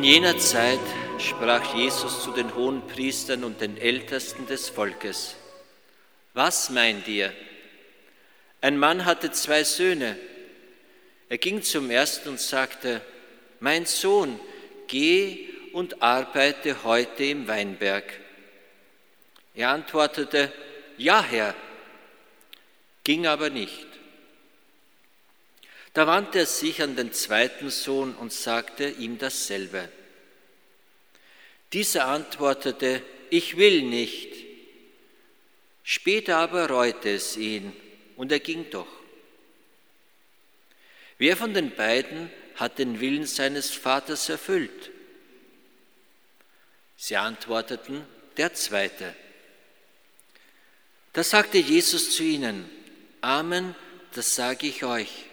In jener Zeit sprach Jesus zu den hohen Priestern und den Ältesten des Volkes, was meint ihr? Ein Mann hatte zwei Söhne. Er ging zum ersten und sagte, mein Sohn, geh und arbeite heute im Weinberg. Er antwortete, ja Herr, ging aber nicht. Da wandte er sich an den zweiten Sohn und sagte ihm dasselbe. Dieser antwortete, ich will nicht. Später aber reute es ihn und er ging doch. Wer von den beiden hat den Willen seines Vaters erfüllt? Sie antworteten, der zweite. Da sagte Jesus zu ihnen, Amen, das sage ich euch.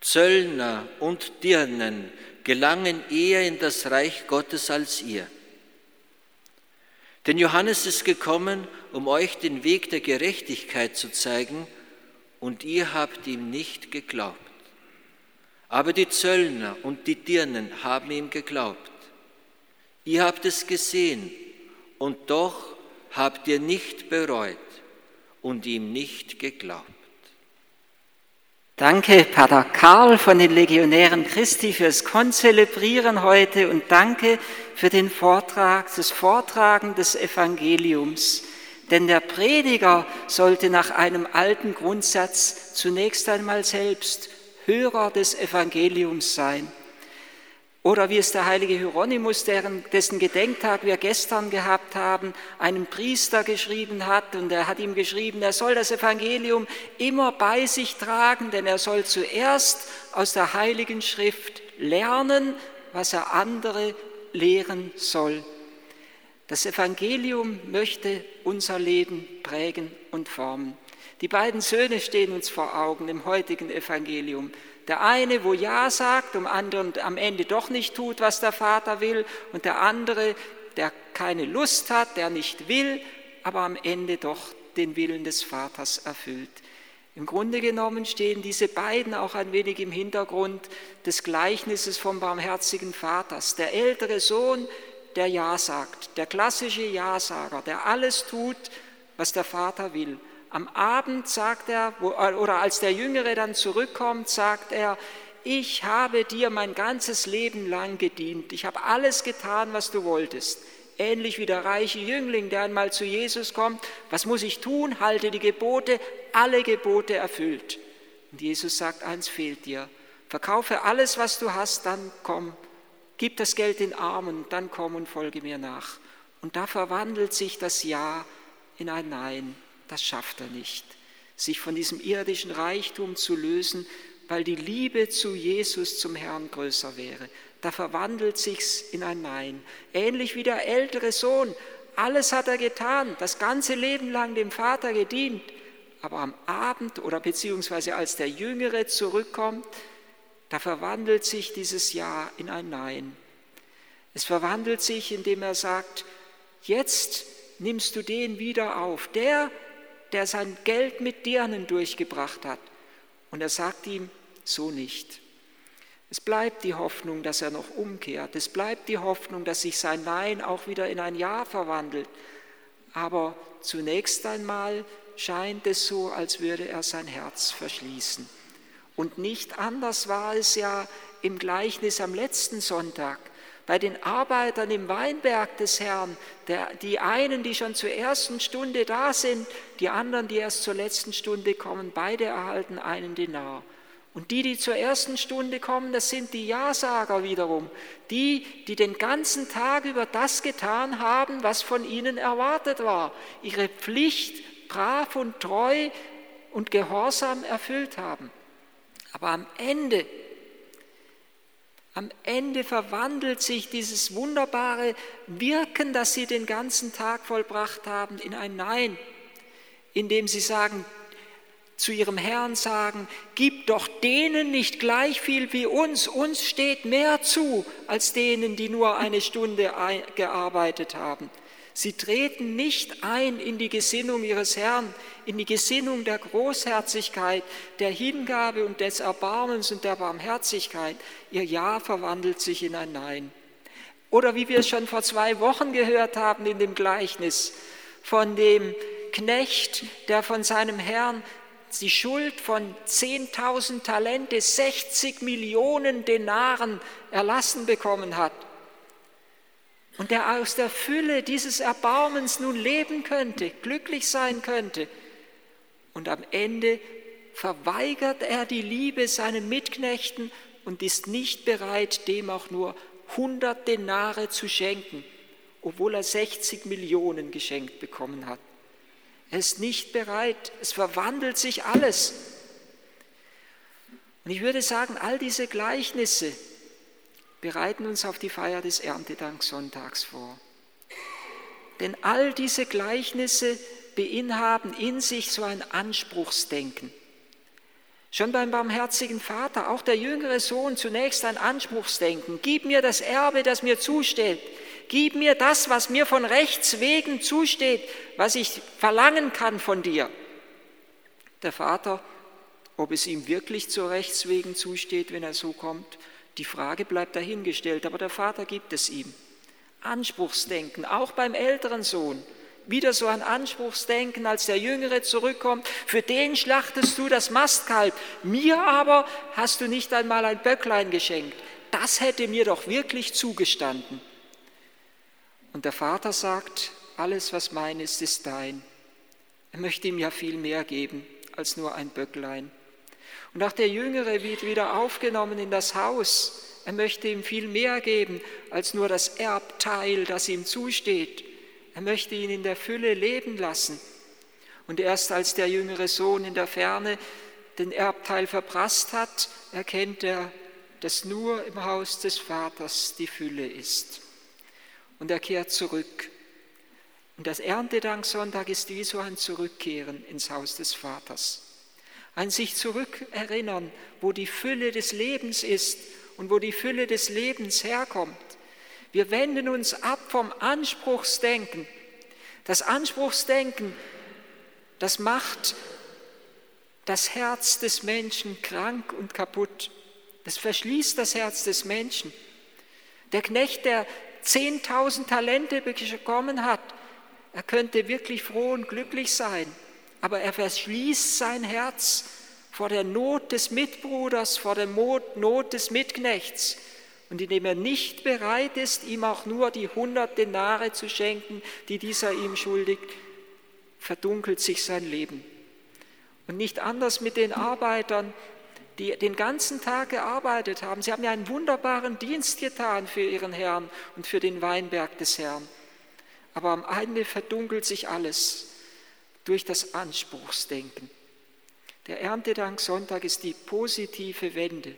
Zöllner und Dirnen gelangen eher in das Reich Gottes als ihr. Denn Johannes ist gekommen, um euch den Weg der Gerechtigkeit zu zeigen, und ihr habt ihm nicht geglaubt. Aber die Zöllner und die Dirnen haben ihm geglaubt. Ihr habt es gesehen, und doch habt ihr nicht bereut und ihm nicht geglaubt. Danke, Pater Karl von den Legionären Christi fürs Konzelebrieren heute und danke für den Vortrag, das Vortragen des Evangeliums. Denn der Prediger sollte nach einem alten Grundsatz zunächst einmal selbst Hörer des Evangeliums sein. Oder wie es der heilige Hieronymus, dessen Gedenktag wir gestern gehabt haben, einem Priester geschrieben hat. Und er hat ihm geschrieben, er soll das Evangelium immer bei sich tragen, denn er soll zuerst aus der heiligen Schrift lernen, was er andere lehren soll. Das Evangelium möchte unser Leben prägen und formen. Die beiden Söhne stehen uns vor Augen im heutigen Evangelium. Der eine, wo Ja sagt, um anderen am Ende doch nicht tut, was der Vater will, und der andere, der keine Lust hat, der nicht will, aber am Ende doch den Willen des Vaters erfüllt. Im Grunde genommen stehen diese beiden auch ein wenig im Hintergrund des Gleichnisses vom barmherzigen Vaters. Der ältere Sohn, der Ja sagt, der klassische Ja-Sager, der alles tut, was der Vater will. Am Abend sagt er, oder als der Jüngere dann zurückkommt, sagt er, ich habe dir mein ganzes Leben lang gedient. Ich habe alles getan, was du wolltest. Ähnlich wie der reiche Jüngling, der einmal zu Jesus kommt. Was muss ich tun? Halte die Gebote, alle Gebote erfüllt. Und Jesus sagt, eins fehlt dir. Verkaufe alles, was du hast, dann komm. Gib das Geld den Armen, dann komm und folge mir nach. Und da verwandelt sich das Ja in ein Nein das schafft er nicht. Sich von diesem irdischen Reichtum zu lösen, weil die Liebe zu Jesus, zum Herrn größer wäre. Da verwandelt sich's in ein Nein. Ähnlich wie der ältere Sohn. Alles hat er getan, das ganze Leben lang dem Vater gedient. Aber am Abend oder beziehungsweise als der Jüngere zurückkommt, da verwandelt sich dieses Ja in ein Nein. Es verwandelt sich, indem er sagt, jetzt nimmst du den wieder auf, der, der sein Geld mit Dirnen durchgebracht hat. Und er sagt ihm, so nicht. Es bleibt die Hoffnung, dass er noch umkehrt. Es bleibt die Hoffnung, dass sich sein Nein auch wieder in ein Ja verwandelt. Aber zunächst einmal scheint es so, als würde er sein Herz verschließen. Und nicht anders war es ja im Gleichnis am letzten Sonntag bei den Arbeitern im Weinberg des Herrn, der, die einen, die schon zur ersten Stunde da sind, die anderen, die erst zur letzten Stunde kommen, beide erhalten einen Denar. Und die, die zur ersten Stunde kommen, das sind die Ja-Sager wiederum, die, die den ganzen Tag über das getan haben, was von ihnen erwartet war, ihre Pflicht brav und treu und gehorsam erfüllt haben. Aber am Ende am Ende verwandelt sich dieses wunderbare Wirken, das sie den ganzen Tag vollbracht haben, in ein Nein, indem sie sagen, zu ihrem Herrn sagen, gib doch denen nicht gleich viel wie uns, uns steht mehr zu als denen, die nur eine Stunde gearbeitet haben. Sie treten nicht ein in die Gesinnung ihres Herrn, in die Gesinnung der Großherzigkeit, der Hingabe und des Erbarmens und der Barmherzigkeit. Ihr Ja verwandelt sich in ein Nein. Oder wie wir es schon vor zwei Wochen gehört haben in dem Gleichnis von dem Knecht, der von seinem Herrn die Schuld von 10.000 Talente, 60 Millionen Denaren erlassen bekommen hat und der aus der Fülle dieses Erbarmens nun leben könnte, glücklich sein könnte. Und am Ende verweigert er die Liebe seinen Mitknechten und ist nicht bereit, dem auch nur 100 Denare zu schenken, obwohl er 60 Millionen geschenkt bekommen hat. Er ist nicht bereit, es verwandelt sich alles. Und ich würde sagen, all diese Gleichnisse bereiten uns auf die Feier des Erntedanksonntags vor. Denn all diese Gleichnisse beinhalten in sich so ein Anspruchsdenken. Schon beim barmherzigen Vater, auch der jüngere Sohn, zunächst ein Anspruchsdenken. Gib mir das Erbe, das mir zusteht. Gib mir das, was mir von Rechts wegen zusteht, was ich verlangen kann von dir. Der Vater, ob es ihm wirklich zu Rechts wegen zusteht, wenn er so kommt, die Frage bleibt dahingestellt, aber der Vater gibt es ihm. Anspruchsdenken, auch beim älteren Sohn. Wieder so ein Anspruchsdenken, als der Jüngere zurückkommt. Für den schlachtest du das Mastkalb. Mir aber hast du nicht einmal ein Böcklein geschenkt. Das hätte mir doch wirklich zugestanden. Und der Vater sagt, alles, was mein ist, ist dein. Er möchte ihm ja viel mehr geben als nur ein Böcklein. Und auch der Jüngere wird wieder aufgenommen in das Haus. Er möchte ihm viel mehr geben als nur das Erbteil, das ihm zusteht. Er möchte ihn in der Fülle leben lassen. Und erst als der jüngere Sohn in der Ferne den Erbteil verprasst hat, erkennt er, dass nur im Haus des Vaters die Fülle ist und er kehrt zurück. Und das Erntedanksonntag ist wie so ein Zurückkehren ins Haus des Vaters. Ein sich zurückerinnern, wo die Fülle des Lebens ist und wo die Fülle des Lebens herkommt. Wir wenden uns ab vom Anspruchsdenken. Das Anspruchsdenken, das macht das Herz des Menschen krank und kaputt. Das verschließt das Herz des Menschen. Der Knecht, der 10.000 Talente bekommen hat, er könnte wirklich froh und glücklich sein, aber er verschließt sein Herz vor der Not des Mitbruders, vor der Not des Mitknechts. Und indem er nicht bereit ist, ihm auch nur die 100 Denare zu schenken, die dieser ihm schuldigt, verdunkelt sich sein Leben. Und nicht anders mit den Arbeitern, die den ganzen Tag gearbeitet haben. Sie haben ja einen wunderbaren Dienst getan für ihren Herrn und für den Weinberg des Herrn. Aber am Ende verdunkelt sich alles durch das Anspruchsdenken. Der Erntedank-Sonntag ist die positive Wende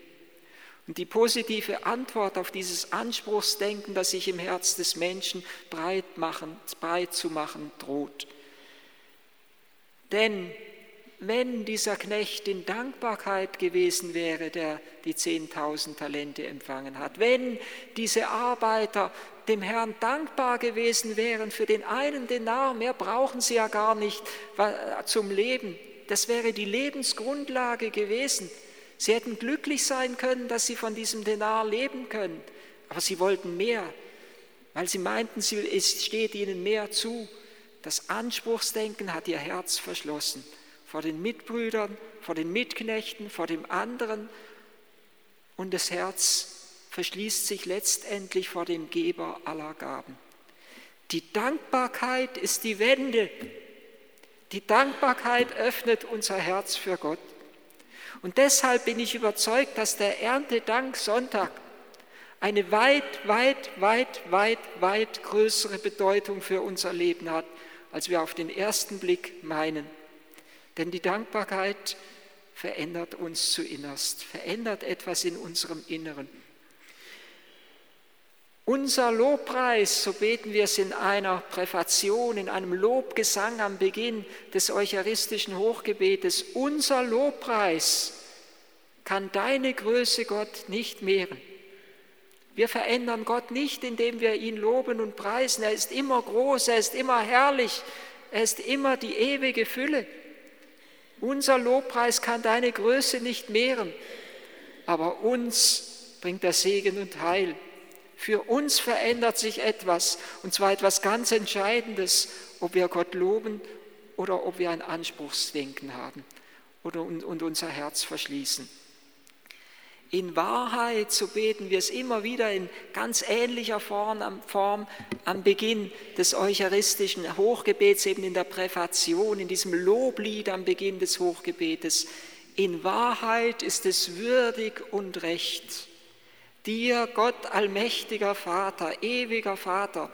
und die positive Antwort auf dieses Anspruchsdenken, das sich im Herz des Menschen breit, machen, breit zu machen droht. Denn wenn dieser Knecht in Dankbarkeit gewesen wäre, der die 10.000 Talente empfangen hat, wenn diese Arbeiter dem Herrn dankbar gewesen wären für den einen Denar, mehr brauchen sie ja gar nicht zum Leben. Das wäre die Lebensgrundlage gewesen. Sie hätten glücklich sein können, dass sie von diesem Denar leben können, aber sie wollten mehr, weil sie meinten, es steht ihnen mehr zu. Das Anspruchsdenken hat ihr Herz verschlossen vor den Mitbrüdern, vor den Mitknechten, vor dem anderen und das Herz verschließt sich letztendlich vor dem Geber aller Gaben. Die Dankbarkeit ist die Wende. Die Dankbarkeit öffnet unser Herz für Gott. Und deshalb bin ich überzeugt, dass der Erntedank Sonntag eine weit, weit, weit, weit, weit größere Bedeutung für unser Leben hat, als wir auf den ersten Blick meinen. Denn die Dankbarkeit verändert uns zu innerst, verändert etwas in unserem Inneren. Unser Lobpreis, so beten wir es in einer Präfation, in einem Lobgesang am Beginn des eucharistischen Hochgebetes, unser Lobpreis kann deine Größe Gott nicht mehren. Wir verändern Gott nicht, indem wir ihn loben und preisen. Er ist immer groß, er ist immer herrlich, er ist immer die ewige Fülle. Unser Lobpreis kann deine Größe nicht mehren, aber uns bringt er Segen und Heil. Für uns verändert sich etwas, und zwar etwas ganz Entscheidendes, ob wir Gott loben oder ob wir ein Anspruchsdenken haben oder, und, und unser Herz verschließen. In Wahrheit, so beten wir es immer wieder in ganz ähnlicher Form, Form am Beginn des eucharistischen Hochgebets, eben in der Präfation, in diesem Loblied am Beginn des Hochgebetes. In Wahrheit ist es würdig und recht, dir, Gott allmächtiger Vater, ewiger Vater,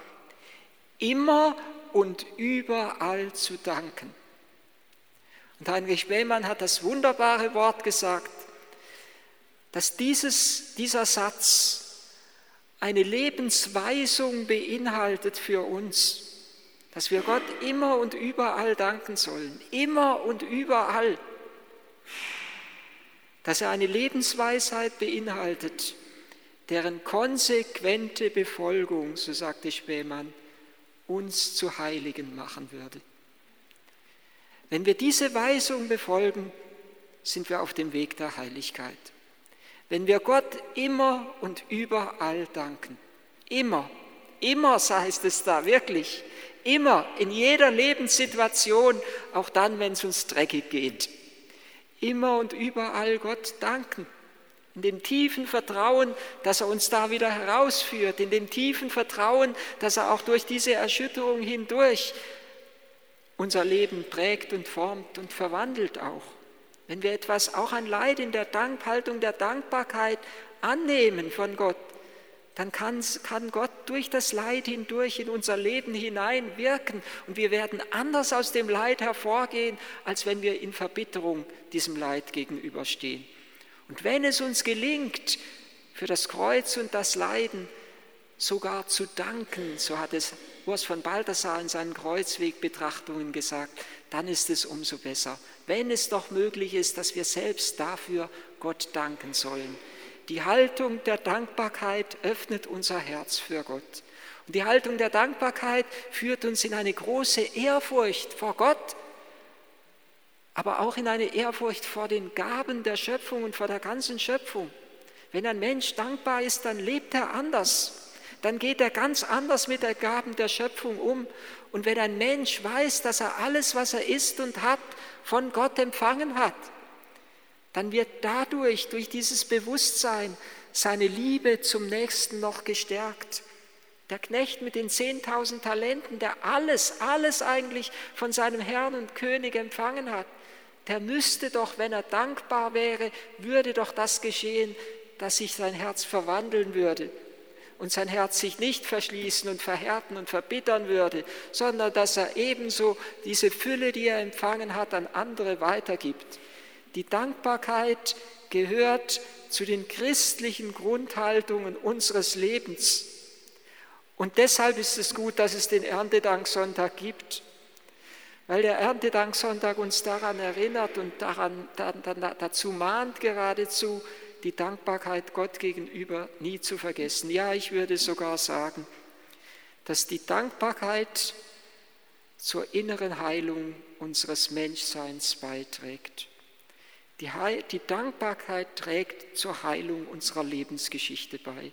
immer und überall zu danken. Und Heinrich Bellmann hat das wunderbare Wort gesagt, dass dieses, dieser Satz eine Lebensweisung beinhaltet für uns, dass wir Gott immer und überall danken sollen, immer und überall, dass er eine Lebensweisheit beinhaltet, deren konsequente Befolgung, so sagte Spähmann, uns zu Heiligen machen würde. Wenn wir diese Weisung befolgen, sind wir auf dem Weg der Heiligkeit. Wenn wir Gott immer und überall danken, immer, immer heißt es da, wirklich, immer, in jeder Lebenssituation, auch dann, wenn es uns dreckig geht, immer und überall Gott danken. In dem tiefen Vertrauen, dass er uns da wieder herausführt, in dem tiefen Vertrauen, dass er auch durch diese Erschütterung hindurch unser Leben prägt und formt und verwandelt auch. Wenn wir etwas auch an Leid in der Dankhaltung der Dankbarkeit annehmen von Gott, dann kann, Gott durch das Leid hindurch in unser Leben hinein wirken und wir werden anders aus dem Leid hervorgehen, als wenn wir in Verbitterung diesem Leid gegenüberstehen. Und wenn es uns gelingt, für das Kreuz und das Leiden sogar zu danken, so hat es Urs von Balthasar in seinen Kreuzwegbetrachtungen gesagt, dann ist es umso besser, wenn es doch möglich ist, dass wir selbst dafür Gott danken sollen. Die Haltung der Dankbarkeit öffnet unser Herz für Gott. Und die Haltung der Dankbarkeit führt uns in eine große Ehrfurcht vor Gott, aber auch in eine Ehrfurcht vor den Gaben der Schöpfung und vor der ganzen Schöpfung. Wenn ein Mensch dankbar ist, dann lebt er anders dann geht er ganz anders mit der Gaben der Schöpfung um. Und wenn ein Mensch weiß, dass er alles, was er ist und hat, von Gott empfangen hat, dann wird dadurch, durch dieses Bewusstsein, seine Liebe zum Nächsten noch gestärkt. Der Knecht mit den 10.000 Talenten, der alles, alles eigentlich von seinem Herrn und König empfangen hat, der müsste doch, wenn er dankbar wäre, würde doch das geschehen, dass sich sein Herz verwandeln würde und sein Herz sich nicht verschließen und verhärten und verbittern würde, sondern dass er ebenso diese Fülle, die er empfangen hat, an andere weitergibt. Die Dankbarkeit gehört zu den christlichen Grundhaltungen unseres Lebens. Und deshalb ist es gut, dass es den Erntedanksonntag gibt, weil der Erntedanksonntag uns daran erinnert und daran, dazu mahnt geradezu, die Dankbarkeit Gott gegenüber nie zu vergessen. Ja, ich würde sogar sagen, dass die Dankbarkeit zur inneren Heilung unseres Menschseins beiträgt. Die, die Dankbarkeit trägt zur Heilung unserer Lebensgeschichte bei.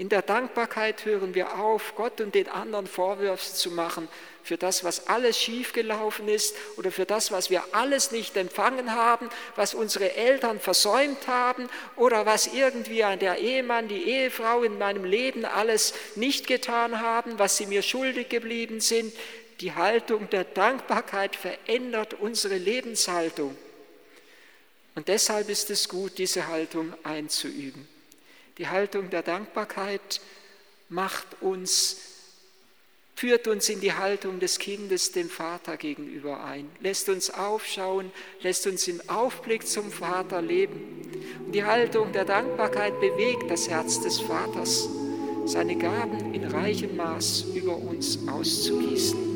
In der Dankbarkeit hören wir auf, Gott und den anderen Vorwürfe zu machen für das, was alles schiefgelaufen ist oder für das, was wir alles nicht empfangen haben, was unsere Eltern versäumt haben oder was irgendwie der Ehemann, die Ehefrau in meinem Leben alles nicht getan haben, was sie mir schuldig geblieben sind. Die Haltung der Dankbarkeit verändert unsere Lebenshaltung. Und deshalb ist es gut, diese Haltung einzuüben. Die Haltung der Dankbarkeit macht uns, führt uns in die Haltung des Kindes dem Vater gegenüber ein, lässt uns aufschauen, lässt uns im Aufblick zum Vater leben. Und die Haltung der Dankbarkeit bewegt das Herz des Vaters, seine Gaben in reichem Maß über uns auszugießen.